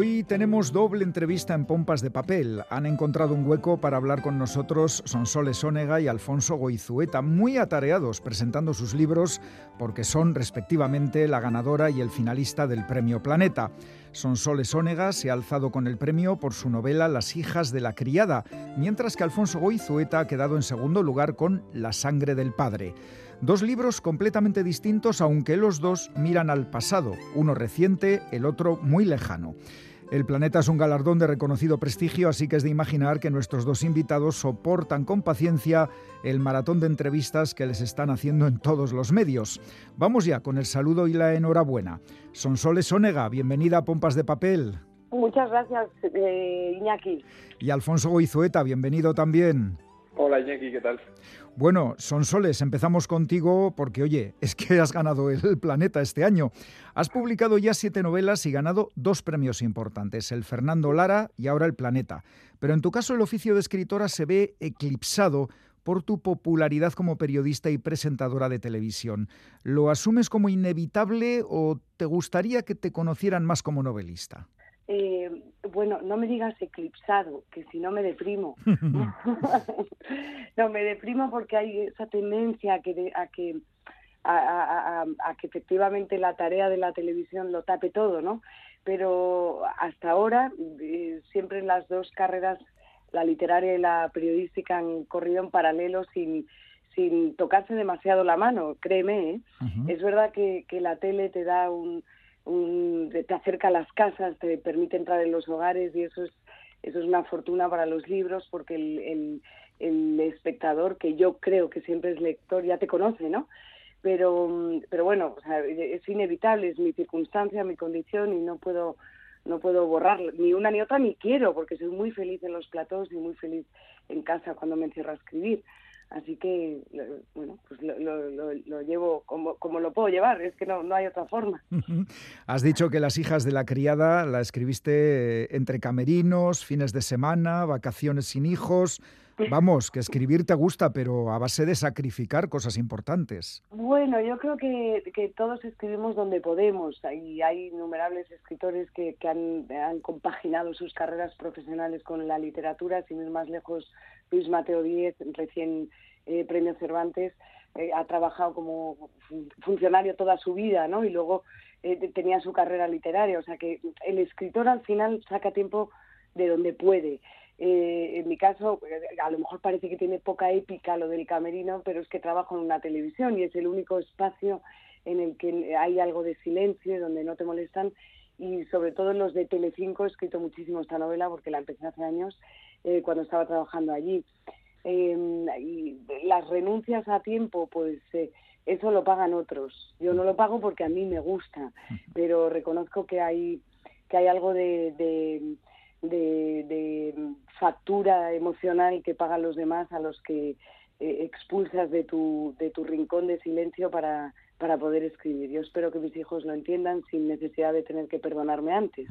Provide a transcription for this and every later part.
Hoy tenemos doble entrevista en Pompas de Papel. Han encontrado un hueco para hablar con nosotros Sonsoles Ónega y Alfonso Goizueta, muy atareados presentando sus libros porque son respectivamente la ganadora y el finalista del Premio Planeta. Sonsoles Ónega se ha alzado con el premio por su novela Las hijas de la criada, mientras que Alfonso Goizueta ha quedado en segundo lugar con La sangre del padre. Dos libros completamente distintos, aunque los dos miran al pasado, uno reciente, el otro muy lejano. El planeta es un galardón de reconocido prestigio, así que es de imaginar que nuestros dos invitados soportan con paciencia el maratón de entrevistas que les están haciendo en todos los medios. Vamos ya con el saludo y la enhorabuena. Sonsoles Onega, bienvenida a Pompas de Papel. Muchas gracias, eh, Iñaki. Y Alfonso Goizueta, bienvenido también. Hola Iñaki, ¿qué tal? Bueno, Sonsoles, empezamos contigo porque, oye, es que has ganado el planeta este año. Has publicado ya siete novelas y ganado dos premios importantes, el Fernando Lara y ahora el Planeta. Pero en tu caso el oficio de escritora se ve eclipsado por tu popularidad como periodista y presentadora de televisión. ¿Lo asumes como inevitable o te gustaría que te conocieran más como novelista? Eh, bueno, no me digas eclipsado, que si no me deprimo. no, me deprimo porque hay esa tendencia a que, a que a, que efectivamente la tarea de la televisión lo tape todo, ¿no? Pero hasta ahora, eh, siempre en las dos carreras, la literaria y la periodística han corrido en paralelo sin, sin tocarse demasiado la mano, créeme. ¿eh? Es verdad que, que la tele te da un, te acerca a las casas, te permite entrar en los hogares y eso es, eso es una fortuna para los libros porque el, el, espectador, que yo creo que siempre es lector, ya te conoce, ¿no? Pero, pero bueno, es inevitable, es mi circunstancia, mi condición y no puedo no puedo borrar ni una ni otra ni quiero porque soy muy feliz en los platós y muy feliz en casa cuando me encierro a escribir. Así que, bueno, pues lo, llevo como, como, lo puedo llevar, es que no, no hay otra forma. Has dicho que Las hijas de la criada la escribiste eh, entre camerinos, fines de semana, vacaciones sin hijos. Vamos, que escribir te gusta, pero a base de sacrificar cosas importantes. Bueno, yo creo que, que todos escribimos donde podemos. Y hay innumerables escritores que, que han, han, compaginado sus carreras profesionales con la literatura, sin ir más lejos Luis Mateo Díez, recién eh, premio Cervantes, eh, ha trabajado como funcionario toda su vida, ¿no? Y luego eh, tenía su carrera literaria, o sea que el escritor al final saca tiempo de donde puede. en mi caso, a lo mejor parece que tiene poca épica lo del camerino, pero es que trabajo en una televisión y es el único espacio en el que hay algo de silencio, donde no te molestan y sobre todo en los de Telecinco he escrito muchísimo esta novela porque la empecé hace años eh, cuando estaba trabajando allí. Em, y las renuncias a tiempo, pues eh, eso lo pagan otros. Yo no lo pago porque a mí me gusta, pero reconozco que hay que hay algo de, de, de, factura emocional que pagan los demás a los que eh, expulsas de tu, de tu rincón de silencio para, para poder escribir. Yo espero que mis hijos lo entiendan sin necesidad de tener que perdonarme antes.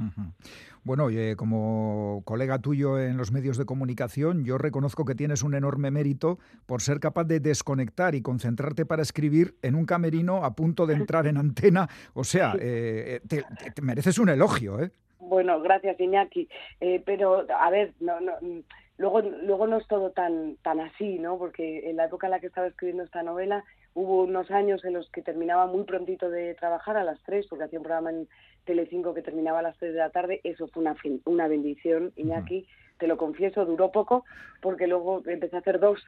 Bueno, como colega tuyo en los medios de comunicación, yo reconozco que tienes un enorme mérito por ser capaz de desconectar y concentrarte para escribir en un camerino a punto de entrar en antena. O sea, eh, te, mereces un elogio, ¿eh? Bueno, gracias Iñaki. Eh, pero, a ver, no, no, luego, luego no es todo tan, tan así, ¿no? Porque en la época en la que estaba escribiendo esta novela Hubo unos años en los que terminaba muy prontito de trabajar a las 3, porque hacía un programa en Telecinco que terminaba a las 3 de la tarde. Eso fue una, una bendición, Iñaki, te lo confieso, duró poco, porque luego empecé a hacer dos.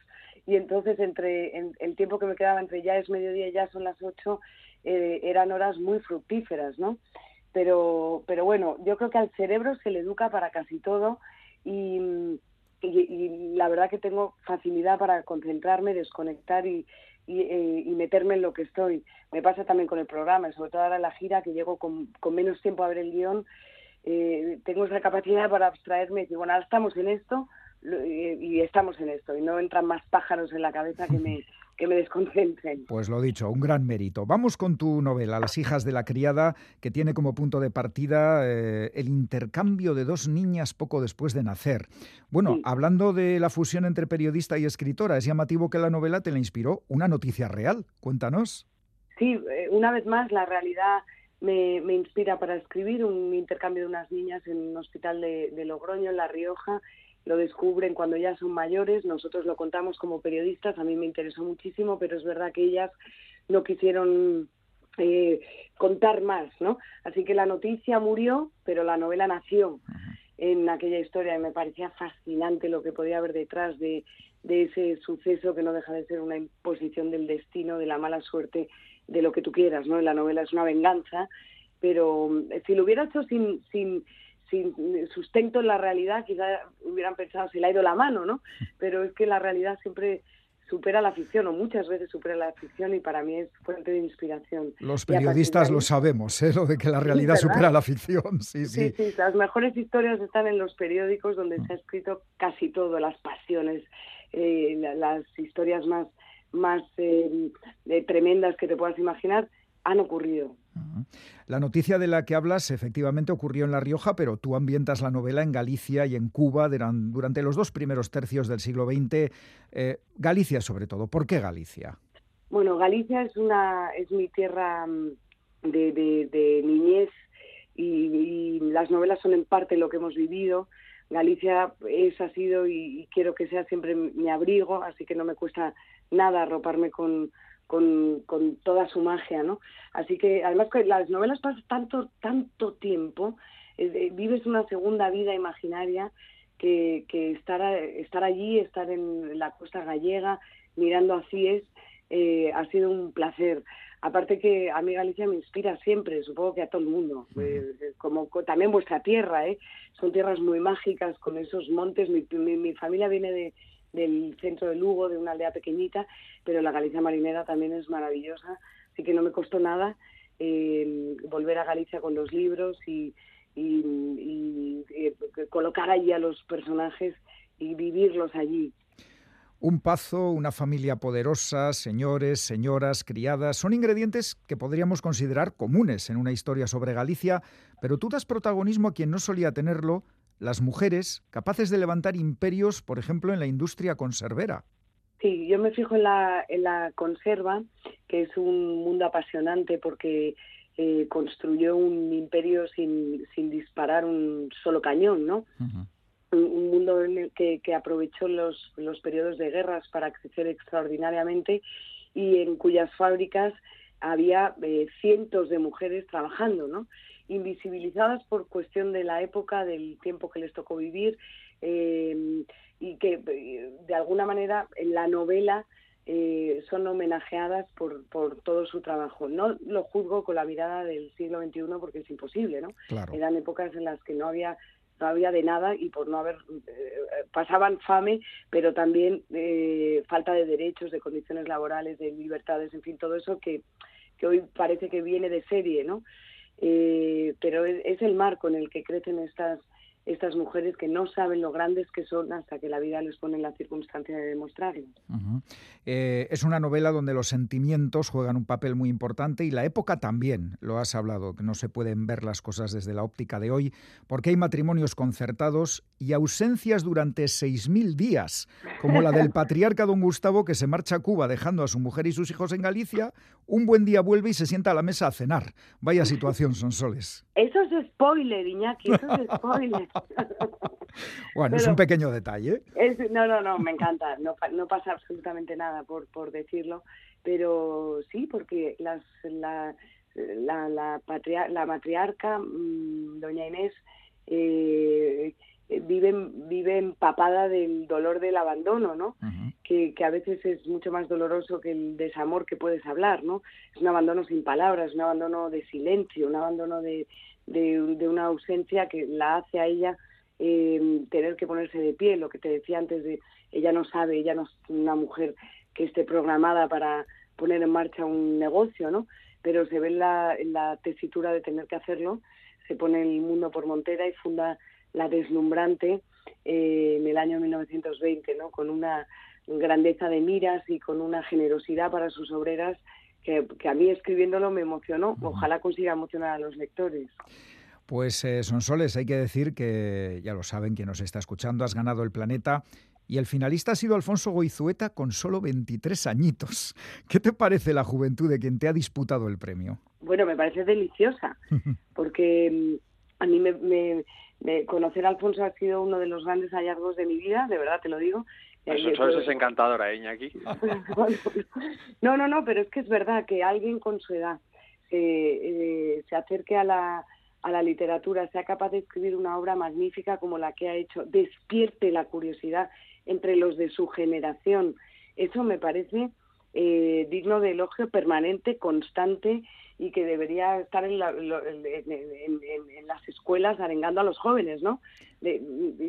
Y entonces, entre el tiempo que me quedaba entre ya es mediodía y ya son las 8, eh, eran horas muy fructíferas, ¿no? Pero, pero bueno, yo creo que al cerebro se le educa para casi todo y, y la verdad que tengo facilidad para concentrarme, desconectar y, eh, y, meterme en lo que estoy. Me pasa también con el programa, sobre todo ahora en la gira, que llego con, menos tiempo a ver el guion, eh, tengo esa capacidad para abstraerme y bueno, ahora estamos en esto y, estamos en esto, y no entran más pájaros en la cabeza que me, que me desconcentren. Pues lo dicho, un gran mérito. Vamos con tu novela, Las hijas de la criada, que tiene como punto de partida eh, el intercambio de dos niñas poco después de nacer. Bueno, hablando de la fusión entre periodista y escritora, es llamativo que la novela te la inspiró una noticia real. Cuéntanos. Sí, eh, una vez más la realidad me, inspira para escribir un intercambio de unas niñas en un hospital de, Logroño, en La Rioja. Lo descubren cuando ya son mayores, nosotros lo contamos como periodistas, a mí me interesó muchísimo, pero es verdad que ellas no quisieron eh, contar más, ¿no? Así que la noticia murió, pero la novela nació en aquella historia y me parecía fascinante lo que podía haber detrás de, de ese suceso que no deja de ser una imposición del destino, de la mala suerte, de lo que tú quieras, ¿no? La novela es una venganza, pero eh, si lo hubiera hecho sin, sin, sin sustento en la realidad, quizá hubieran pensado se le ha ido la mano, ¿no? Pero es que la realidad siempre supera la ficción o muchas veces supera la ficción y para mí es fuente de inspiración. Los periodistas lo sabemos, ¿eh? lo de que la realidad supera la ficción. Sí sí. sí, Las mejores historias están en los periódicos donde se ha escrito casi todo, las pasiones, eh, las historias más, más eh, tremendas que te puedas imaginar han ocurrido. La noticia de la que hablas efectivamente ocurrió en La Rioja, pero tú ambientas la novela en Galicia y en Cuba durante los dos primeros tercios del siglo XX. Eh, Galicia sobre todo. ¿Por qué Galicia? Bueno, Galicia es, una, es mi tierra mm, de, niñez y, las novelas son en parte lo que hemos vivido. Galicia es, ha sido y, quiero que sea siempre mi abrigo, así que no me cuesta nada arroparme con, con, toda su magia, ¿no? Así que además que las novelas pasan tanto, tanto tiempo, eh, vives una segunda vida imaginaria que, que estar, estar allí, estar en la costa gallega, mirando a Cies, eh, ha sido un placer. Aparte que a mí Galicia me inspira siempre, supongo que a todo el mundo, eh, como también vuestra tierra, ¿eh? son tierras muy mágicas con esos montes. Mi, mi, familia viene de, del centro de Lugo, de una aldea pequeñita, pero la Galicia marinera también es maravillosa, así que no me costó nada eh, volver a Galicia con los libros y, y colocar allí a los personajes y vivirlos allí. Un pazo, una familia poderosa, señores, señoras, criadas, son ingredientes que podríamos considerar comunes en una historia sobre Galicia, pero tú das protagonismo a quien no solía tenerlo, las mujeres, capaces de levantar imperios, por ejemplo, en la industria conservera. Sí, yo me fijo en la, en la conserva, que es un mundo apasionante porque eh, construyó un imperio sin, sin disparar un solo cañón, ¿no? un mundo en el que, aprovechó los, los periodos de guerras para crecer extraordinariamente y en cuyas fábricas había eh, cientos de mujeres trabajando, ¿no? Invisibilizadas por cuestión de la época, del tiempo que les tocó vivir eh, y que eh, de alguna manera en la novela son homenajeadas por, por todo su trabajo. No lo juzgo con la mirada del siglo XXI porque es imposible, ¿no? Eran épocas en las que no había no había de nada y por no haber eh, pasaban fame pero también eh, falta de derechos de condiciones laborales de libertades en fin todo eso que, que hoy parece que viene de serie no eh, pero es, el marco en el que crecen estas estas mujeres que no saben lo grandes que son hasta que la vida les pone en la circunstancia de demostrarlo. Eh, es una novela donde los sentimientos juegan un papel muy importante y la época también, lo has hablado, que no se pueden ver las cosas desde la óptica de hoy, porque hay matrimonios concertados y ausencias durante 6.000 días, como la del patriarca don Gustavo que se marcha a Cuba dejando a su mujer y sus hijos en Galicia, un buen día vuelve y se sienta a la mesa a cenar. Vaya situación, son soles. Eso es spoiler, Iñaki, eso es spoiler. bueno, es un pequeño detalle. no, no, no, me encanta. No, no pasa absolutamente nada por, por decirlo, pero sí, porque las, la, la, la, la matriarca, mm, doña Inés, eh, vive, vive empapada del dolor del abandono, ¿no? que, que, a veces es mucho más doloroso que el desamor que puedes hablar, ¿no? Es un abandono sin palabras, un abandono de silencio, un abandono de, de, una ausencia que la hace a ella eh, tener que ponerse de pie, lo que te decía antes de ella no sabe, ella no es una mujer que esté programada para poner en marcha un negocio, ¿no? Pero se ve en la, la tesitura de tener que hacerlo, se pone el mundo por montera y funda la deslumbrante eh, en el año 1920, ¿no? Con una grandeza de miras y con una generosidad para sus obreras que, a mí escribiéndolo me emocionó. Ojalá consiga emocionar a los lectores. Pues eh, son soles, hay que decir que, ya lo saben, quien nos está escuchando, has ganado el planeta y el finalista ha sido Alfonso Goizueta con solo 23 añitos. ¿Qué te parece la juventud de quien te ha disputado el premio? Bueno, me parece deliciosa, porque mm, a mí me, conocer a Alfonso ha sido uno de los grandes hallazgos de mi vida, de verdad te lo digo. Eso, eso es encantadora, Iñaki. no, no, no, pero es que es verdad que alguien con su edad eh, se acerque a la, a la literatura, sea capaz de escribir una obra magnífica como la que ha hecho, despierte la curiosidad entre los de su generación. Eso me parece eh, digno de elogio permanente, constante y que debería estar en, las escuelas arengando a los jóvenes, ¿no?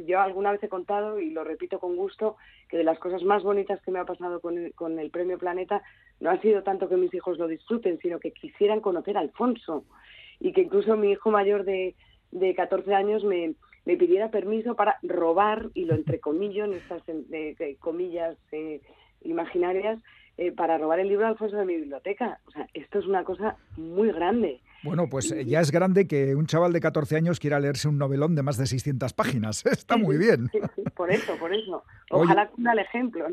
yo alguna vez he contado, y lo repito con gusto, que de las cosas más bonitas que me ha pasado con el, Premio Planeta no ha sido tanto que mis hijos lo disfruten, sino que quisieran conocer a Alfonso y que incluso mi hijo mayor de, de 14 años me, me pidiera permiso para robar, y lo entrecomillo en estas comillas eh, imaginarias, eh, para robar el libro de Alfonso de mi biblioteca. O sea, esto es una cosa muy grande. Bueno, pues eh, ya es grande que un chaval de 14 años quiera leerse un novelón de más de 600 páginas. Está muy bien. por eso, por eso. Ojalá cunda el ejemplo.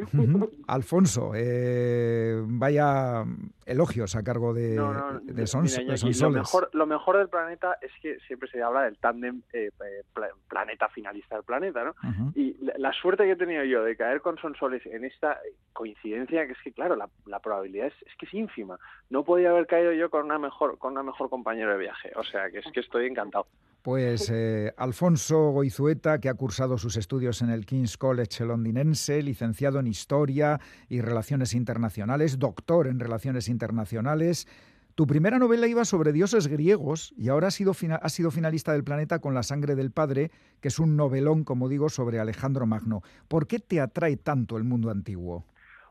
Alfonso, eh, vaya elogios a cargo de, de, Lo mejor, lo mejor del planeta es que siempre se habla del tándem eh, planeta finalista del planeta, ¿no? Y la, suerte que he tenido yo de caer con Sonsoles en esta coincidencia, que es que, claro, la, la probabilidad es, es, que es ínfima. No podía haber caído yo con una mejor, con una mejor compañero de viaje. O sea, que es que estoy encantado. Pues eh, Alfonso Goizueta, que ha cursado sus estudios en el King's College londinense, licenciado en Historia y Relaciones Internacionales, doctor en Relaciones Internacionales. Tu primera novela iba sobre dioses griegos y ahora ha sido, ha sido finalista del planeta con La sangre del padre, que es un novelón, como digo, sobre Alejandro Magno. ¿Por qué te atrae tanto el mundo antiguo?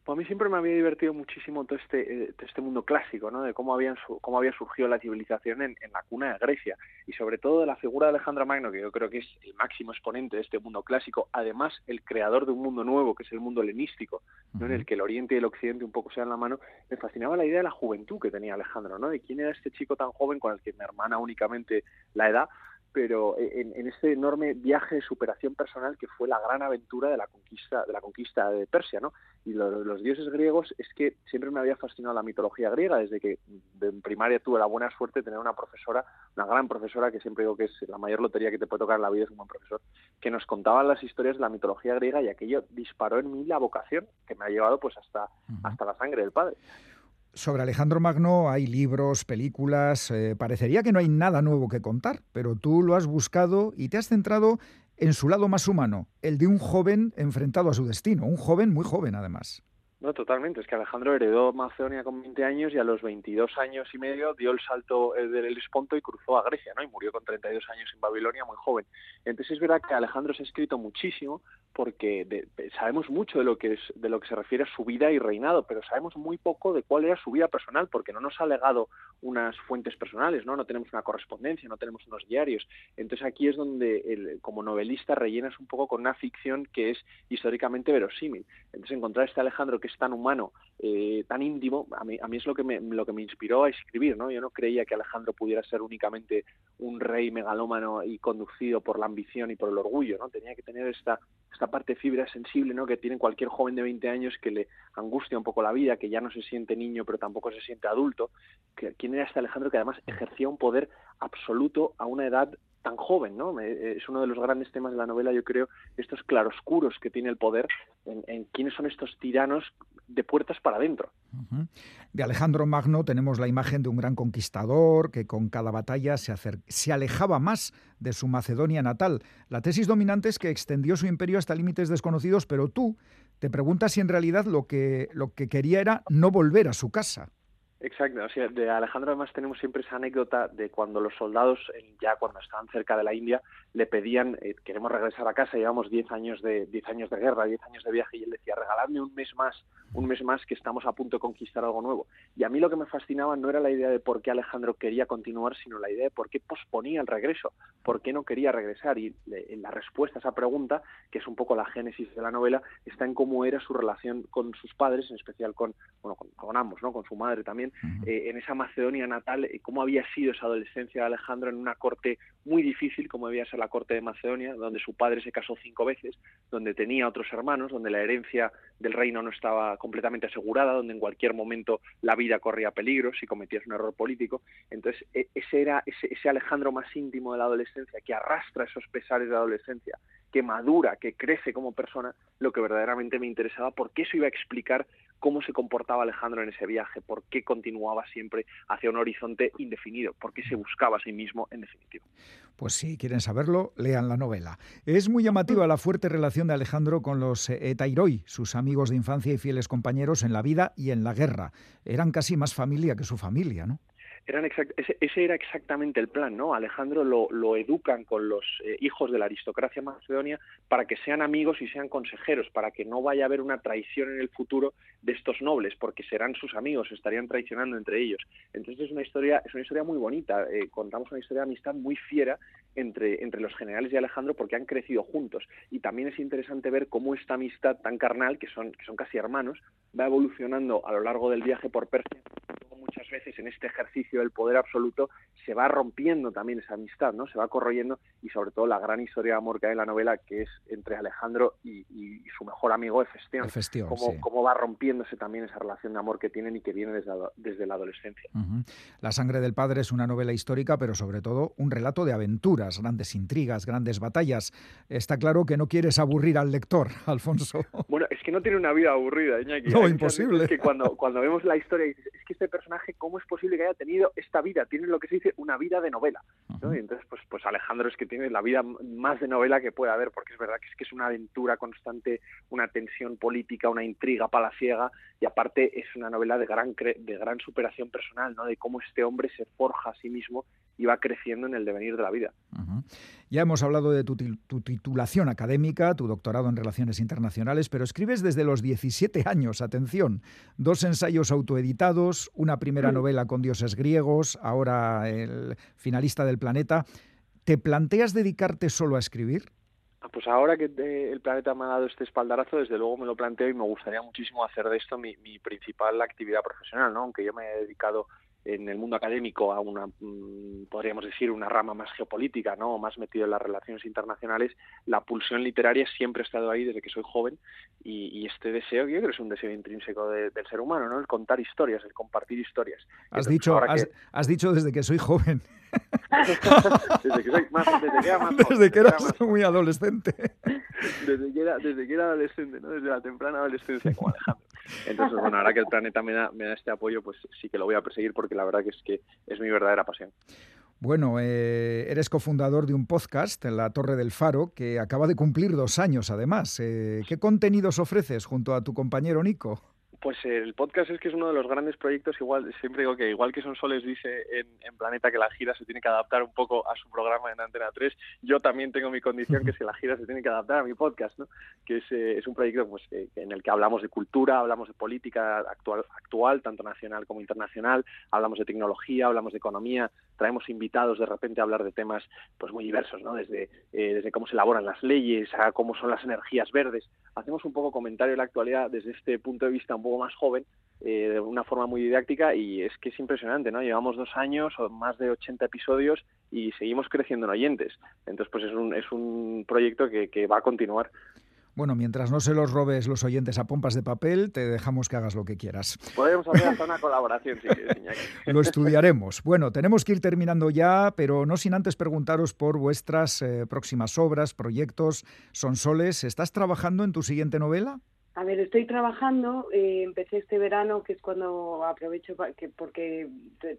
Pues a mí siempre me había divertido muchísimo todo este, eh, este mundo clásico, ¿no? De cómo, habían cómo había surgido la civilización en, la cuna de Grecia y sobre todo de la figura de Alejandro Magno, que yo creo que es el máximo exponente de este mundo clásico, además el creador de un mundo nuevo, que es el mundo helenístico, ¿no? en el que el Oriente y el Occidente un poco se dan la mano, me fascinaba la idea de la juventud que tenía Alejandro, ¿no? De quién era este chico tan joven con el que me hermana únicamente la edad, pero en, en, este enorme viaje de superación personal que fue la gran aventura de la conquista de la conquista de Persia, ¿no? Y los dioses griegos es que siempre me había fascinado la mitología griega desde que en primaria tuve la buena suerte de tener una profesora, una gran profesora que siempre digo que es la mayor lotería que te puede tocar en la vida es un buen profesor, que nos contaba las historias de la mitología griega y aquello disparó en mí la vocación que me ha llevado pues hasta hasta la sangre del padre sobre Alejandro Magno hay libros, películas, eh, parecería que no hay nada nuevo que contar, pero tú lo has buscado y te has centrado en su lado más humano, el de un joven enfrentado a su destino, un joven muy joven además. No, totalmente. Es que Alejandro heredó Macedonia con 20 años y a los 22 años y medio dio el salto eh, del Hellesponto y cruzó a Grecia, ¿no? Y murió con 32 años en Babilonia, muy joven. Entonces es verdad que Alejandro se ha escrito muchísimo porque sabemos mucho de lo que es de lo que se refiere a su vida y reinado, pero sabemos muy poco de cuál era su vida personal porque no nos ha legado unas fuentes personales, ¿no? No tenemos una correspondencia, no tenemos unos diarios. Entonces aquí es donde el, como novelista rellenas un poco con una ficción que es históricamente verosímil. Entonces encontrar este Alejandro que tan humano, eh, tan íntimo, a mí, a mí es lo que, me, lo que me inspiró a escribir, ¿no? Yo no creía que Alejandro pudiera ser únicamente un rey megalómano y conducido por la ambición y por el orgullo, ¿no? Tenía que tener esta, parte fibra sensible, ¿no? Que tiene cualquier joven de 20 años que le angustia un poco la vida, que ya no se siente niño pero tampoco se siente adulto. ¿Quién era este Alejandro que además ejercía un poder absoluto a una edad tan joven, ¿no? Es uno de los grandes temas de la novela, yo creo, estos claroscuros que tiene el poder en, quiénes son estos tiranos de puertas para adentro. De Alejandro Magno tenemos la imagen de un gran conquistador que con cada batalla se, se alejaba más de su Macedonia natal. La tesis dominante es que extendió su imperio hasta límites desconocidos, pero tú te preguntas si en realidad lo que, lo que quería era no volver a su casa. Exacto, o sea, de Alejandro además tenemos siempre esa anécdota de cuando los soldados, ya cuando estaban cerca de la India, le pedían, eh, queremos regresar a casa, llevamos 10 años de diez años de guerra, 10 años de viaje, y él decía, regaladme un mes más, un mes más que estamos a punto de conquistar algo nuevo. Y a mí lo que me fascinaba no era la idea de por qué Alejandro quería continuar, sino la idea de por qué posponía el regreso, por qué no quería regresar. Y la respuesta a esa pregunta, que es un poco la génesis de la novela, está en cómo era su relación con sus padres, en especial con, bueno, con ambos, ¿no? con su madre también eh, en esa Macedonia natal, eh, cómo había sido esa adolescencia de Alejandro en una corte muy difícil, como había la corte de Macedonia, donde su padre se casó cinco veces, donde tenía otros hermanos, donde la herencia del reino no estaba completamente asegurada, donde en cualquier momento la vida corría peligro si cometías un error político. Entonces, e, ese era ese, ese Alejandro más íntimo de la adolescencia, que arrastra esos pesares de la adolescencia, que madura, que crece como persona, lo que verdaderamente me interesaba, porque eso iba a explicar cómo se comportaba Alejandro en ese viaje, por qué continuaba siempre hacia un horizonte indefinido, por qué se buscaba a sí mismo en definitiva. Pues si quieren saberlo, lean la novela. Es muy llamativa la fuerte relación de Alejandro con los eh, Etairoi, sus amigos de infancia y fieles compañeros en la vida y en la guerra. Eran casi más familia que su familia, ¿no? Ese, era exactamente el plan, ¿no? Alejandro lo, educan con los eh, hijos de la aristocracia macedonia para que sean amigos y sean consejeros, para que no vaya a haber una traición en el futuro de estos nobles, porque serán sus amigos, estarían traicionando entre ellos. Entonces es una historia, es una historia muy bonita. Eh, contamos una historia de amistad muy fiera entre, entre los generales y Alejandro porque han crecido juntos. Y también es interesante ver cómo esta amistad tan carnal, que son, que son casi hermanos, va evolucionando a lo largo del viaje por Persia muchas veces en este ejercicio del poder absoluto se va rompiendo también esa amistad, ¿no? Se va corroyendo y sobre todo la gran historia de amor que hay en la novela que es entre Alejandro y, su mejor amigo Efestión. cómo, va rompiéndose también esa relación de amor que tienen y que viene desde, desde la adolescencia. La sangre del padre es una novela histórica, pero sobre todo un relato de aventuras, grandes intrigas, grandes batallas. Está claro que no quieres aburrir al lector, Alfonso. Bueno, es que no tiene una vida aburrida, Iñaki. No, imposible. Es que cuando, cuando vemos la historia es que este personaje ¿cómo es posible que haya tenido esta vida? Tiene lo que se dice una vida de novela. Y entonces, pues, pues Alejandro es que tiene la vida más de novela que puede haber, porque es verdad que es que es una aventura constante, una tensión política, una intriga palaciega, y aparte es una novela de gran, de gran superación personal, ¿no? De cómo este hombre se forja a sí mismo y va creciendo en el devenir de la vida. Ya hemos hablado de tu, titulación académica, tu doctorado en Relaciones Internacionales, pero escribes desde los 17 años, atención, dos ensayos autoeditados, una primera novela con dioses griegos, ahora el finalista del planeta. ¿Te planteas dedicarte solo a escribir? Ah, pues ahora que el planeta me ha dado este espaldarazo, desde luego me lo planteo y me gustaría muchísimo hacer de esto mi, mi principal actividad profesional, ¿no? Aunque yo me he dedicado en el mundo académico a una, mm, podríamos decir, una rama más geopolítica, ¿no? más metido en las relaciones internacionales, la pulsión literaria siempre ha estado ahí desde que soy joven y, este deseo, yo creo que es un deseo intrínseco del ser humano, ¿no? El contar historias, el compartir historias. Has dicho, has, dicho desde que soy joven. desde que soy más, desde que era más Desde que eras muy adolescente. Desde que, era, desde que era adolescente, ¿no? Desde la temprana adolescencia como Alejandro. Entonces, bueno, ahora que el planeta me da, me da este apoyo, pues sí que lo voy a perseguir porque la verdad que es que es mi verdadera pasión. Bueno, eh, eres cofundador de un podcast, La Torre del Faro, que acaba de cumplir dos años además. Eh, ¿Qué contenidos ofreces junto a tu compañero Nico? Pues el podcast es que es uno de los grandes proyectos, igual siempre digo que igual que Son Soles dice en, Planeta que la gira se tiene que adaptar un poco a su programa en Antena 3, yo también tengo mi condición que es que la gira se tiene que adaptar a mi podcast, ¿no? que es, eh, es un proyecto pues, en el que hablamos de cultura, hablamos de política actual, actual, tanto nacional como internacional, hablamos de tecnología, hablamos de economía, traemos invitados de repente a hablar de temas pues muy diversos, ¿no? desde, eh, desde cómo se elaboran las leyes a cómo son las energías verdes. Hacemos un poco comentario de la actualidad desde este punto de vista un poco más joven, eh, de una forma muy didáctica y es que es impresionante, ¿no? Llevamos dos años o más de 80 episodios y seguimos creciendo en oyentes. Entonces, pues es un, es un proyecto que, que va a continuar. Bueno, mientras no se los robes los oyentes a pompas de papel, te dejamos que hagas lo que quieras. Podemos hacer hasta una colaboración, si quieres, Lo estudiaremos. Bueno, tenemos que ir terminando ya, pero no sin antes preguntaros por vuestras eh, próximas obras, proyectos. Son Soles, ¿estás trabajando en tu siguiente novela? A ver, estoy trabajando, eh, empecé este verano, que es cuando aprovecho porque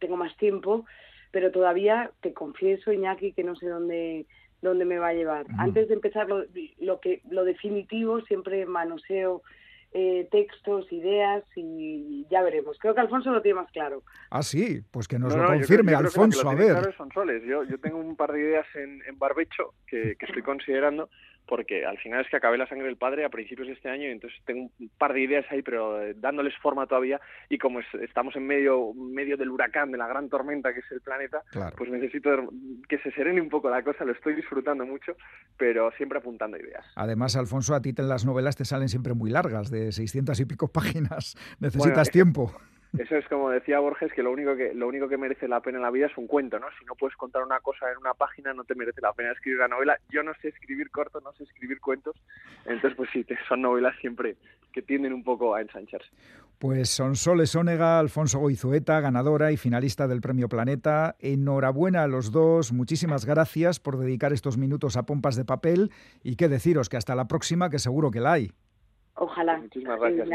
tengo más tiempo, pero todavía te confieso, Iñaki, que no sé dónde dónde me va a llevar. Antes de empezar lo, que lo definitivo, siempre manoseo eh, textos, ideas y ya veremos. Creo que Alfonso lo tiene más claro. Ah, sí, pues que nos lo confirme, Alfonso, a ver. son soles. Yo, yo tengo un par de ideas en, en barbecho que, que estoy considerando porque al final es que acabé la sangre del padre a principios de este año y entonces tengo un par de ideas ahí, pero eh, dándoles forma todavía y como estamos en medio, medio del huracán, de la gran tormenta que es el planeta, pues necesito que se serene un poco la cosa, lo estoy disfrutando mucho, pero siempre apuntando ideas. Además, Alfonso, a ti las novelas te salen siempre muy largas, de 600 y pico páginas, necesitas tiempo. Eso es como decía Borges, que lo único que lo único que merece la pena en la vida es un cuento, ¿no? Si no puedes contar una cosa en una página, no te merece la pena escribir una novela. Yo no sé escribir corto, no sé escribir cuentos, entonces pues sí, son novelas siempre que tienden un poco a ensancharse. Pues Sonsoles Ónega, Alfonso Goizueta, ganadora y finalista del Premio Planeta. Enhorabuena a los dos, muchísimas gracias por dedicar estos minutos a pompas de papel y qué deciros que hasta la próxima, que seguro que la hay. Ojalá. Muchísimas gracias,